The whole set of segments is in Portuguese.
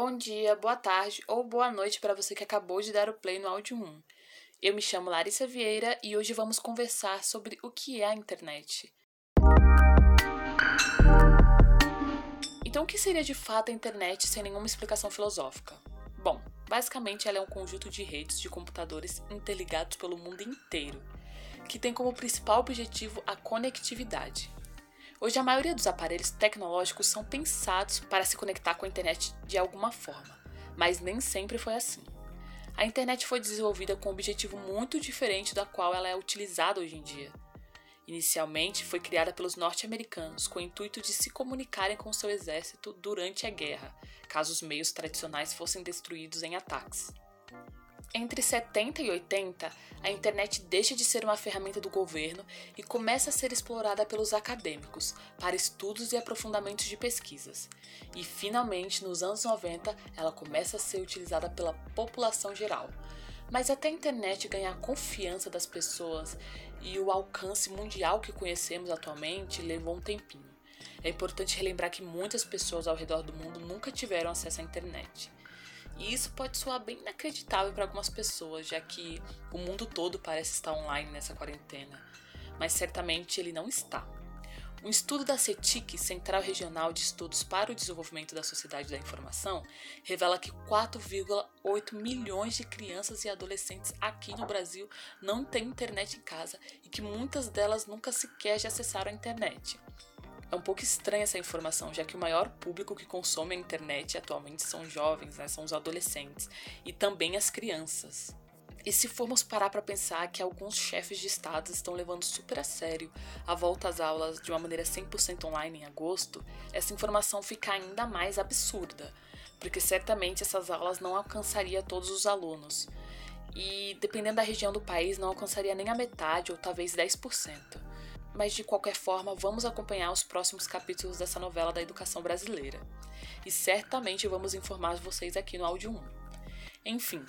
Bom dia, boa tarde ou boa noite para você que acabou de dar o play no áudio 1. Eu me chamo Larissa Vieira e hoje vamos conversar sobre o que é a internet. Então, o que seria de fato a internet sem nenhuma explicação filosófica? Bom, basicamente ela é um conjunto de redes de computadores interligados pelo mundo inteiro, que tem como principal objetivo a conectividade. Hoje, a maioria dos aparelhos tecnológicos são pensados para se conectar com a internet de alguma forma, mas nem sempre foi assim. A internet foi desenvolvida com um objetivo muito diferente da qual ela é utilizada hoje em dia. Inicialmente, foi criada pelos norte-americanos com o intuito de se comunicarem com seu exército durante a guerra, caso os meios tradicionais fossem destruídos em ataques. Entre 70 e 80, a internet deixa de ser uma ferramenta do governo e começa a ser explorada pelos acadêmicos para estudos e aprofundamentos de pesquisas. E finalmente, nos anos 90, ela começa a ser utilizada pela população geral. Mas até a internet ganhar a confiança das pessoas e o alcance mundial que conhecemos atualmente levou um tempinho. É importante relembrar que muitas pessoas ao redor do mundo nunca tiveram acesso à internet. E isso pode soar bem inacreditável para algumas pessoas, já que o mundo todo parece estar online nessa quarentena, mas certamente ele não está. Um estudo da CETIC, Central Regional de Estudos para o Desenvolvimento da Sociedade da Informação, revela que 4,8 milhões de crianças e adolescentes aqui no Brasil não têm internet em casa e que muitas delas nunca sequer já acessaram a internet. É um pouco estranha essa informação, já que o maior público que consome a internet atualmente são jovens, né, são os adolescentes e também as crianças. E se formos parar para pensar que alguns chefes de estado estão levando super a sério a volta às aulas de uma maneira 100% online em agosto, essa informação fica ainda mais absurda, porque certamente essas aulas não alcançaria todos os alunos. E dependendo da região do país, não alcançaria nem a metade ou talvez 10% mas de qualquer forma, vamos acompanhar os próximos capítulos dessa novela da educação brasileira. E certamente vamos informar vocês aqui no áudio 1. Enfim,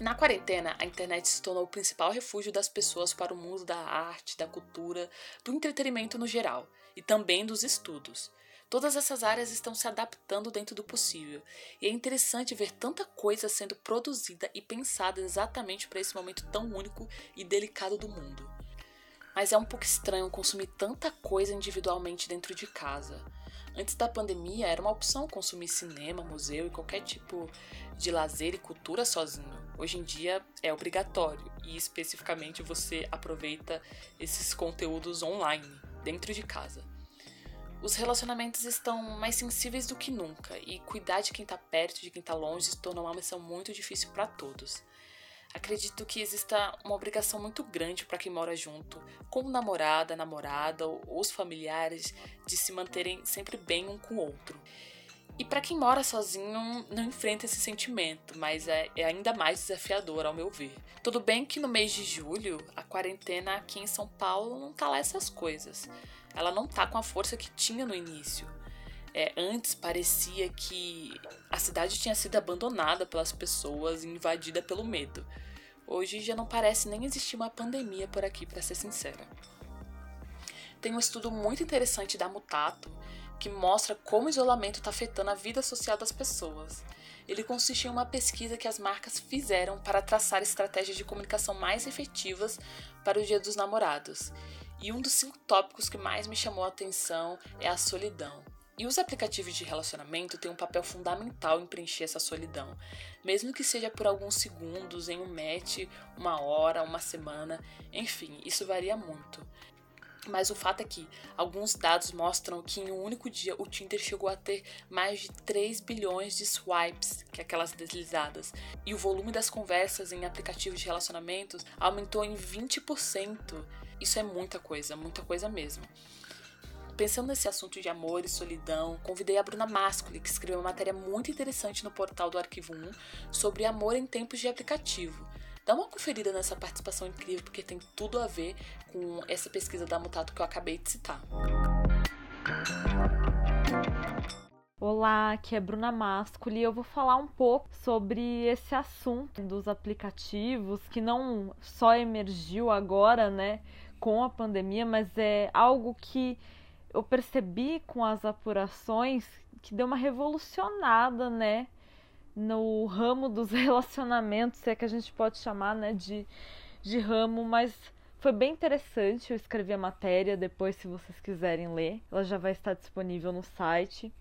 na quarentena, a internet se tornou o principal refúgio das pessoas para o mundo da arte, da cultura, do entretenimento no geral e também dos estudos. Todas essas áreas estão se adaptando dentro do possível, e é interessante ver tanta coisa sendo produzida e pensada exatamente para esse momento tão único e delicado do mundo mas é um pouco estranho consumir tanta coisa individualmente dentro de casa. Antes da pandemia, era uma opção consumir cinema, museu e qualquer tipo de lazer e cultura sozinho. Hoje em dia é obrigatório e especificamente você aproveita esses conteúdos online, dentro de casa. Os relacionamentos estão mais sensíveis do que nunca e cuidar de quem está perto, de quem está longe, se torna uma missão muito difícil para todos. Acredito que exista uma obrigação muito grande para quem mora junto, como namorada, namorada ou os familiares, de se manterem sempre bem um com o outro. E para quem mora sozinho, não enfrenta esse sentimento, mas é, é, ainda mais desafiador, ao meu ver. Tudo bem que no mês de julho, a quarentena aqui em São Paulo não tá lá essas coisas. Ela não tá com a força que tinha no início. É, antes parecia que a cidade tinha sido abandonada pelas pessoas e invadida pelo medo. Hoje já não parece nem existir uma pandemia por aqui, para ser sincera. Tem um estudo muito interessante da Mutato que mostra como o isolamento está afetando a vida social das pessoas. Ele consiste em uma pesquisa que as marcas fizeram para traçar estratégias de comunicação mais efetivas para o Dia dos Namorados. E um dos cinco tópicos que mais me chamou a atenção é a solidão. E os aplicativos de relacionamento têm um papel fundamental em preencher essa solidão, mesmo que seja por alguns segundos, em um match, uma hora, uma semana, enfim, isso varia muito. Mas o fato é que alguns dados mostram que em um único dia o Tinder chegou a ter mais de 3 bilhões de swipes, que é aquelas deslizadas, e o volume das conversas em aplicativos de relacionamentos aumentou em 20%. Isso é muita coisa, muita coisa mesmo. Pensando nesse assunto de amor e solidão, convidei a Bruna Mascoli, que escreveu uma matéria muito interessante no portal do Arquivo 1 sobre amor em tempos de aplicativo. Dá uma conferida nessa participação incrível, porque tem tudo a ver com essa pesquisa da Mutato que eu acabei de citar. Olá, aqui é Bruna Mascoli e eu vou falar um pouco sobre esse assunto dos aplicativos que não só emergiu agora, né, com a pandemia, mas é algo que eu percebi com as apurações que deu uma revolucionada, né, no ramo dos relacionamentos, se é que a gente pode chamar, né, de, de ramo, mas foi bem interessante. Eu escrevi a matéria, depois, se vocês quiserem ler, ela já vai estar disponível no site.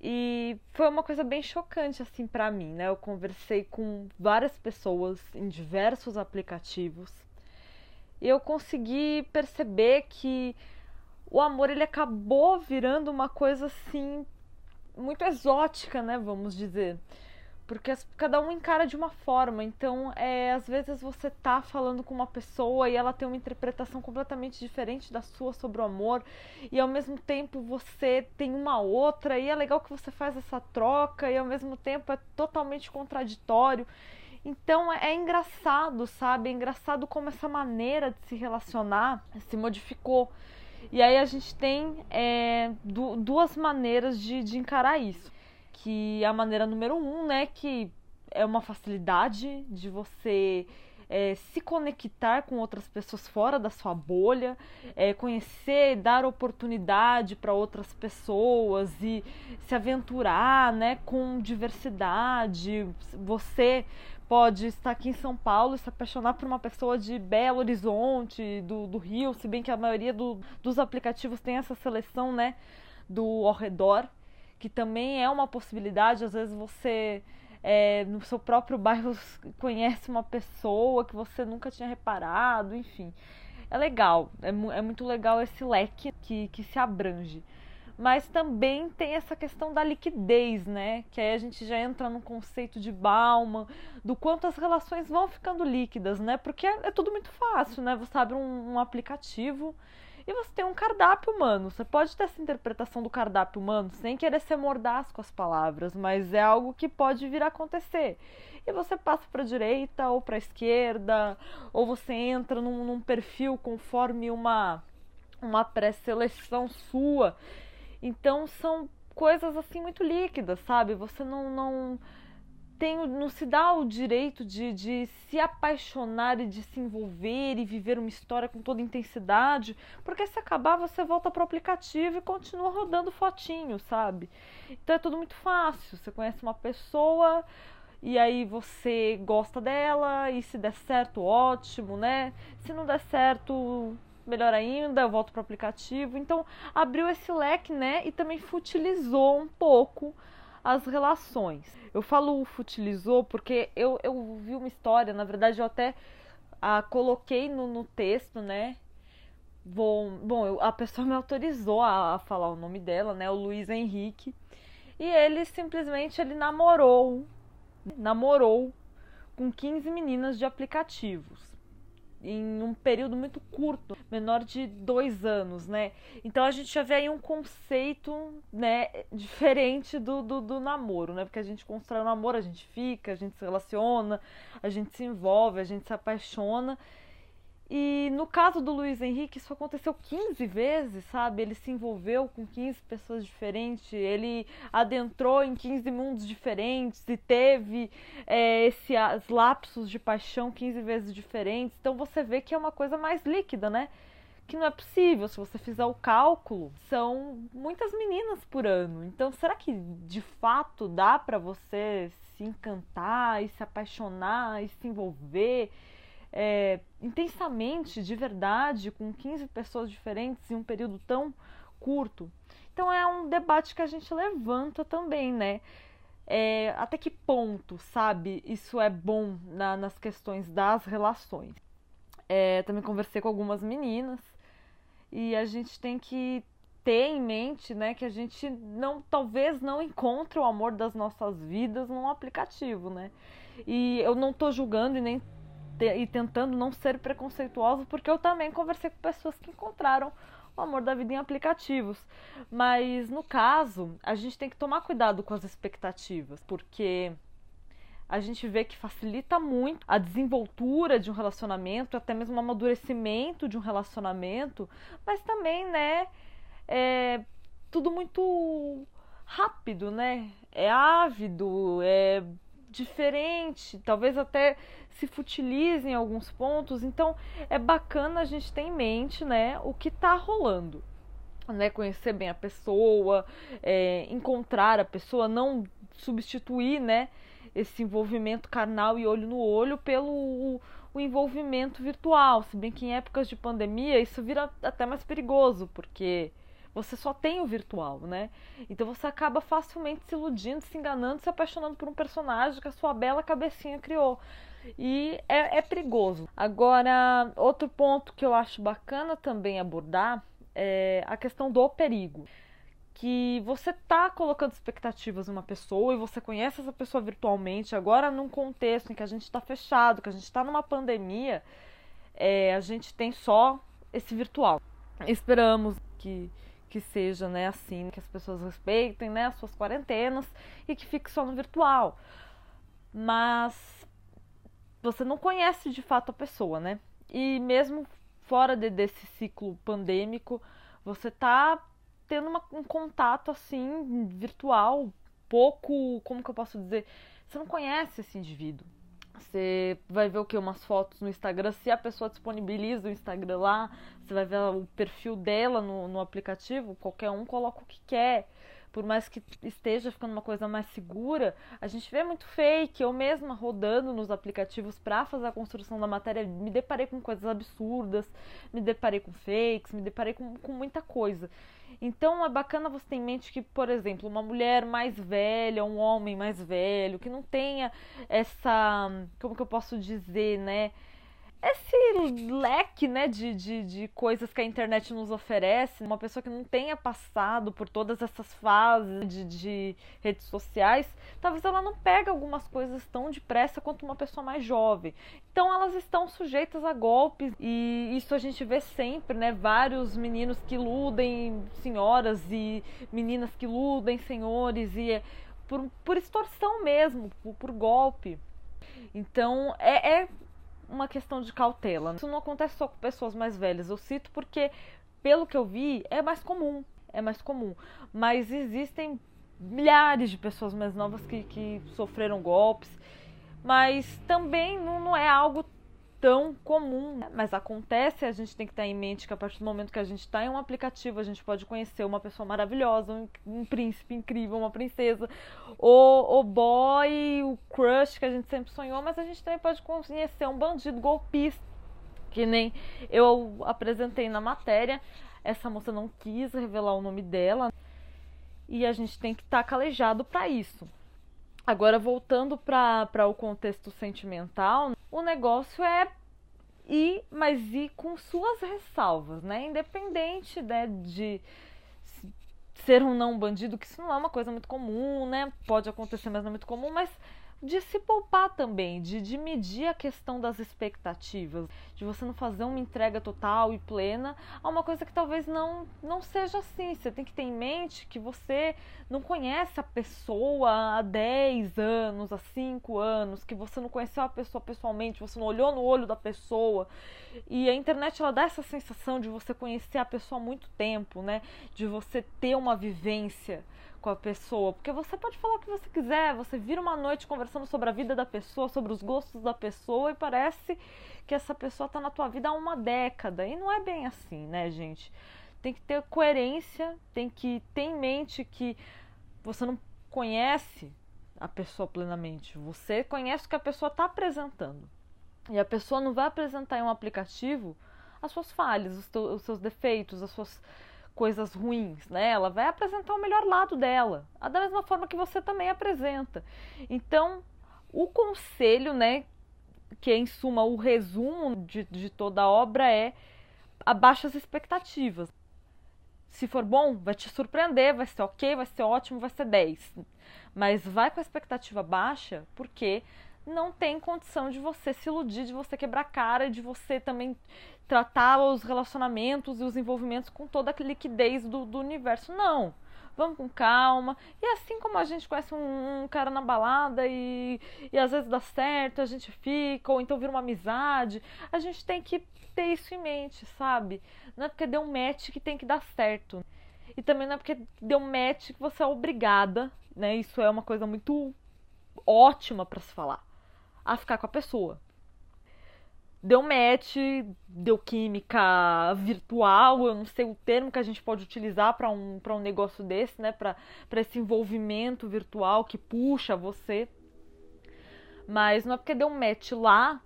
E foi uma coisa bem chocante assim para mim, né? Eu conversei com várias pessoas em diversos aplicativos e eu consegui perceber que o amor ele acabou virando uma coisa assim muito exótica, né, vamos dizer porque as, cada um encara de uma forma. Então, é, às vezes você tá falando com uma pessoa e ela tem uma interpretação completamente diferente da sua sobre o amor, e ao mesmo tempo você tem uma outra, e é legal que você faz essa troca, e ao mesmo tempo é totalmente contraditório. Então é, é engraçado, sabe? É engraçado como essa maneira de se relacionar se modificou. E aí a gente tem é, du duas maneiras de, de encarar isso que é a maneira número um, né, que é uma facilidade de você é, se conectar com outras pessoas fora da sua bolha, é, conhecer, dar oportunidade para outras pessoas e se aventurar, né, com diversidade. Você pode estar aqui em São Paulo e se apaixonar por uma pessoa de Belo Horizonte, do, do Rio, se bem que a maioria do, dos aplicativos tem essa seleção, né, do ao redor que também é uma possibilidade. Às vezes você é, no seu próprio bairro conhece uma pessoa que você nunca tinha reparado, enfim. É legal, é, é muito legal esse leque que, que se abrange. Mas também tem essa questão da liquidez, né? Que aí a gente já entra no conceito de Bauman, do quanto as relações vão ficando líquidas, né? Porque é, é tudo muito fácil, né? Você abre um, um aplicativo, e você tem um cardápio humano. Você pode ter essa interpretação do cardápio humano sem querer ser mordaz com as palavras, mas é algo que pode vir a acontecer. E você passa para a direita ou para a esquerda, ou você entra num, num perfil conforme uma, uma pré-seleção sua. Então são coisas assim muito líquidas, sabe? Você não, não tem, não se dá o direito de, de se apaixonar e de se envolver e viver uma história com toda intensidade, porque se acabar você volta para o aplicativo e continua rodando fotinho, sabe? Então é tudo muito fácil. Você conhece uma pessoa e aí você gosta dela e se der certo, ótimo, né? Se não der certo, melhor ainda, eu volto para o aplicativo. Então abriu esse leque, né? E também futilizou um pouco as relações. Eu falo futilizou porque eu, eu vi uma história, na verdade eu até a coloquei no, no texto, né? Vou, bom, eu, a pessoa me autorizou a, a, falar o nome dela, né? O Luiz Henrique. E ele simplesmente ele namorou, namorou com 15 meninas de aplicativos em um período muito curto, menor de dois anos, né? Então a gente já vê aí um conceito, né, diferente do, do, do namoro, né? Porque a gente constrói o namoro, a gente fica, a gente se relaciona, a gente se envolve, a gente se apaixona. E no caso do Luiz Henrique, isso aconteceu 15 vezes, sabe? Ele se envolveu com 15 pessoas diferentes, ele adentrou em 15 mundos diferentes e teve é, esses lapsos de paixão 15 vezes diferentes. Então você vê que é uma coisa mais líquida, né? Que não é possível. Se você fizer o cálculo, são muitas meninas por ano. Então será que de fato dá para você se encantar e se apaixonar e se envolver? É, intensamente, de verdade, com 15 pessoas diferentes em um período tão curto. Então é um debate que a gente levanta também, né? É, até que ponto, sabe, isso é bom na, nas questões das relações. É, também conversei com algumas meninas e a gente tem que ter em mente, né, que a gente não, talvez não encontre o amor das nossas vidas num aplicativo, né? E eu não tô julgando e nem e tentando não ser preconceituosa, porque eu também conversei com pessoas que encontraram o amor da vida em aplicativos. Mas no caso, a gente tem que tomar cuidado com as expectativas, porque a gente vê que facilita muito a desenvoltura de um relacionamento, até mesmo o amadurecimento de um relacionamento, mas também, né, é tudo muito rápido, né? É ávido, é diferente, talvez até se futilize em alguns pontos. Então é bacana a gente ter em mente, né, o que está rolando. Né, conhecer bem a pessoa, é, encontrar a pessoa, não substituir, né, esse envolvimento carnal e olho no olho pelo o, o envolvimento virtual. Se bem que em épocas de pandemia isso vira até mais perigoso, porque você só tem o virtual, né? Então você acaba facilmente se iludindo, se enganando, se apaixonando por um personagem que a sua bela cabecinha criou. E é, é perigoso. Agora, outro ponto que eu acho bacana também abordar é a questão do perigo que você tá colocando expectativas numa pessoa e você conhece essa pessoa virtualmente, agora num contexto em que a gente está fechado, que a gente está numa pandemia, é, a gente tem só esse virtual. Esperamos que, que seja né, assim, que as pessoas respeitem né, as suas quarentenas e que fique só no virtual. Mas você não conhece de fato a pessoa, né? E mesmo fora de, desse ciclo pandêmico, você tá tendo uma, um contato assim virtual, pouco, como que eu posso dizer? Você não conhece esse indivíduo. Você vai ver o que? Umas fotos no Instagram. Se a pessoa disponibiliza o Instagram lá, você vai ver o perfil dela no, no aplicativo. Qualquer um coloca o que quer por mais que esteja ficando uma coisa mais segura, a gente vê muito fake. Eu mesma rodando nos aplicativos para fazer a construção da matéria, me deparei com coisas absurdas, me deparei com fakes, me deparei com, com muita coisa. Então é bacana você ter em mente que, por exemplo, uma mulher mais velha, um homem mais velho, que não tenha essa. Como que eu posso dizer, né? Esse leque né, de, de, de coisas que a internet nos oferece, uma pessoa que não tenha passado por todas essas fases de, de redes sociais, talvez ela não pegue algumas coisas tão depressa quanto uma pessoa mais jovem. Então elas estão sujeitas a golpes e isso a gente vê sempre, né? Vários meninos que iludem senhoras e meninas que iludem senhores e é por, por extorsão mesmo, por, por golpe. Então é, é uma questão de cautela. Isso não acontece só com pessoas mais velhas. Eu cito porque, pelo que eu vi, é mais comum. É mais comum. Mas existem milhares de pessoas mais novas que, que sofreram golpes. Mas também não, não é algo tão comum, né? mas acontece, a gente tem que estar em mente que a partir do momento que a gente está em um aplicativo, a gente pode conhecer uma pessoa maravilhosa, um, um príncipe incrível, uma princesa, o, o boy, o crush que a gente sempre sonhou, mas a gente também pode conhecer um bandido golpista, que nem eu apresentei na matéria. Essa moça não quis revelar o nome dela e a gente tem que estar calejado para isso. Agora, voltando para o contexto sentimental, o negócio é ir, mas ir com suas ressalvas, né? Independente né, de ser um não bandido, que isso não é uma coisa muito comum, né? Pode acontecer, mas não é muito comum, mas de se poupar também, de, de medir a questão das expectativas, de você não fazer uma entrega total e plena a uma coisa que talvez não, não seja assim. Você tem que ter em mente que você não conhece a pessoa há 10 anos, há 5 anos, que você não conheceu a pessoa pessoalmente, você não olhou no olho da pessoa. E a internet ela dá essa sensação de você conhecer a pessoa há muito tempo, né? De você ter uma vivência com a pessoa, porque você pode falar o que você quiser, você vira uma noite conversando sobre a vida da pessoa, sobre os gostos da pessoa e parece que essa pessoa está na tua vida há uma década. E não é bem assim, né, gente? Tem que ter coerência, tem que ter em mente que você não conhece a pessoa plenamente. Você conhece o que a pessoa está apresentando. E a pessoa não vai apresentar em um aplicativo as suas falhas, os, teus, os seus defeitos, as suas coisas ruins, né? Ela vai apresentar o melhor lado dela, da mesma forma que você também apresenta. Então, o conselho, né, que é em suma o resumo de, de toda a obra é abaixa as expectativas. Se for bom, vai te surpreender, vai ser ok, vai ser ótimo, vai ser 10. Mas vai com a expectativa baixa, porque não tem condição de você se iludir, de você quebrar cara, de você também tratar os relacionamentos e os envolvimentos com toda a liquidez do, do universo. Não. Vamos com calma. E assim como a gente conhece um, um, cara na balada e, e às vezes dá certo, a gente fica, ou então vira uma amizade, a gente tem que ter isso em mente, sabe? Não é porque deu um match que tem que dar certo. E também não é porque deu um match que você é obrigada, né? Isso é uma coisa muito ótima para se falar, a ficar com a pessoa. Deu match, deu química virtual, eu não sei o termo que a gente pode utilizar para um, um negócio desse, né? Para esse envolvimento virtual que puxa você. Mas não é porque deu match lá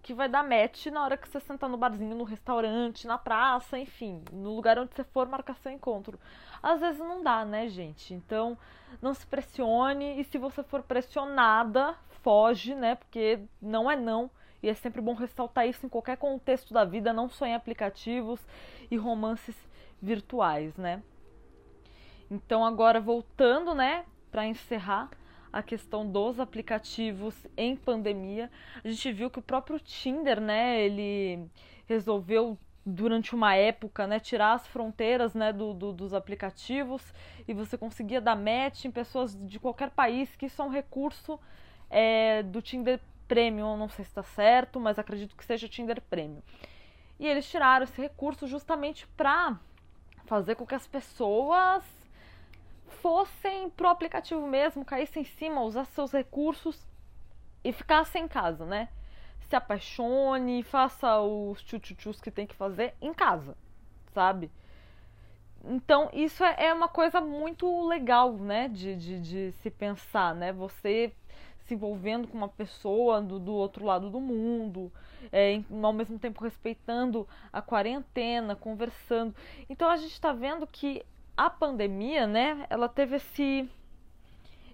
que vai dar match na hora que você sentar no barzinho, no restaurante, na praça, enfim, no lugar onde você for marcar seu encontro. Às vezes não dá, né, gente? Então, não se pressione e se você for pressionada, foge, né? Porque não é não. E é sempre bom ressaltar isso em qualquer contexto da vida, não só em aplicativos e romances virtuais, né? Então, agora voltando, né, para encerrar, a questão dos aplicativos em pandemia. A gente viu que o próprio Tinder, né, ele resolveu durante uma época, né, tirar as fronteiras, né, do, do, dos aplicativos e você conseguia dar match em pessoas de qualquer país, que isso é um recurso é, do Tinder Premium, não sei se está certo, mas acredito que seja Tinder Premium. E eles tiraram esse recurso justamente para fazer com que as pessoas fossem pro aplicativo mesmo, caíssem em cima, usassem seus recursos e ficassem em casa, né? Se apaixone, faça os tchutchus que tem que fazer em casa, sabe? Então, isso é, é uma coisa muito legal, né? De, de, de se pensar, né? Você se envolvendo com uma pessoa do, do outro lado do mundo, é, ao mesmo tempo respeitando a quarentena, conversando. Então a gente está vendo que a pandemia, né, ela teve esse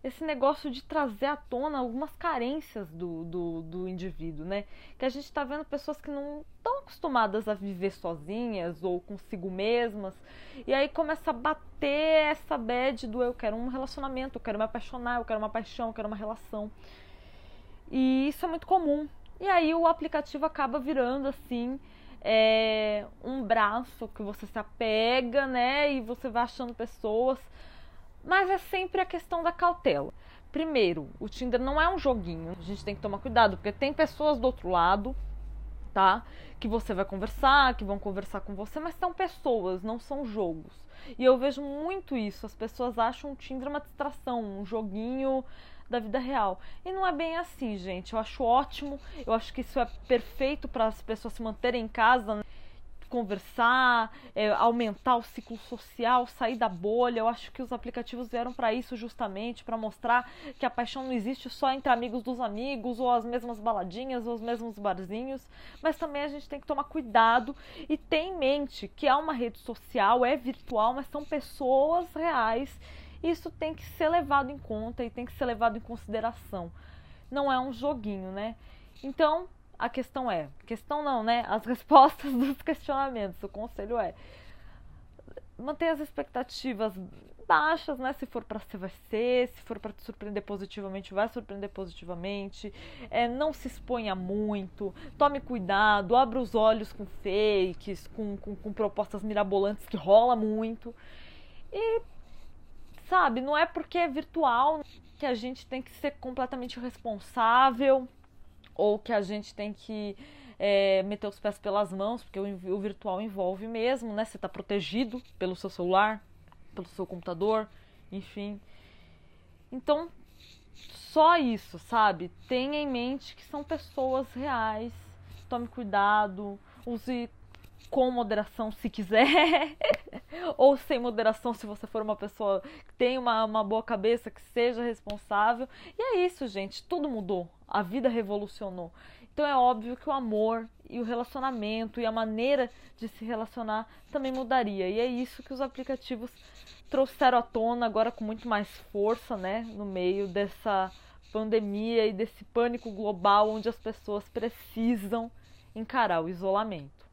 esse negócio de trazer à tona algumas carências do, do, do indivíduo, né? Que a gente está vendo pessoas que não estão acostumadas a viver sozinhas ou consigo mesmas, e aí começa a bater essa bad do eu quero um relacionamento, eu quero me apaixonar, eu quero uma paixão, eu quero uma relação. E isso é muito comum. E aí o aplicativo acaba virando assim é, um braço que você se apega, né? E você vai achando pessoas. Mas é sempre a questão da cautela. Primeiro, o Tinder não é um joguinho. A gente tem que tomar cuidado, porque tem pessoas do outro lado, tá? Que você vai conversar, que vão conversar com você, mas são pessoas, não são jogos. E eu vejo muito isso. As pessoas acham o Tinder uma distração, um joguinho da vida real. E não é bem assim, gente. Eu acho ótimo, eu acho que isso é perfeito para as pessoas se manterem em casa, né? Conversar, é, aumentar o ciclo social, sair da bolha. Eu acho que os aplicativos vieram para isso justamente, para mostrar que a paixão não existe só entre amigos dos amigos, ou as mesmas baladinhas, ou os mesmos barzinhos, mas também a gente tem que tomar cuidado e ter em mente que é uma rede social, é virtual, mas são pessoas reais isso tem que ser levado em conta e tem que ser levado em consideração. Não é um joguinho, né? Então, a questão é, questão não, né? As respostas dos questionamentos. O conselho é manter as expectativas baixas, né? Se for para ser, vai ser. Se for para te surpreender positivamente, vai surpreender positivamente. É, não se exponha muito. Tome cuidado. Abra os olhos com fakes, com, com, com propostas mirabolantes que rola muito. E sabe? Não é porque é virtual que a gente tem que ser completamente responsável ou que a gente tem que é, meter os pés pelas mãos, porque o, o virtual envolve mesmo, né? Você está protegido pelo seu celular, pelo seu computador, enfim. Então, só isso, sabe? Tenha em mente que são pessoas reais. Tome cuidado, use com moderação se quiser, ou sem moderação se você for uma pessoa que tem uma, uma boa cabeça, que seja responsável. E é isso, gente, tudo mudou, a vida revolucionou. Então é óbvio que o amor e o relacionamento e a maneira de se relacionar também mudaria. E é isso que os aplicativos trouxeram à tona agora com muito mais força, né, no meio dessa pandemia e desse pânico global onde as pessoas precisam encarar o isolamento.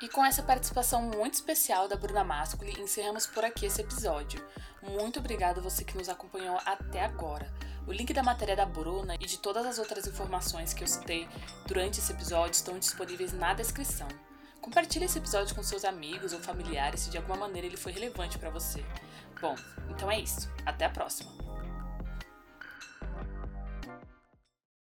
E com essa participação muito especial da Bruna Mascoli, encerramos por aqui esse episódio. Muito obrigada você que nos acompanhou até agora. O link da matéria da Bruna e de todas as outras informações que eu citei durante esse episódio estão disponíveis na descrição. Compartilhe esse episódio com seus amigos ou familiares se de alguma maneira ele foi relevante para você. Bom, então é isso. Até a próxima.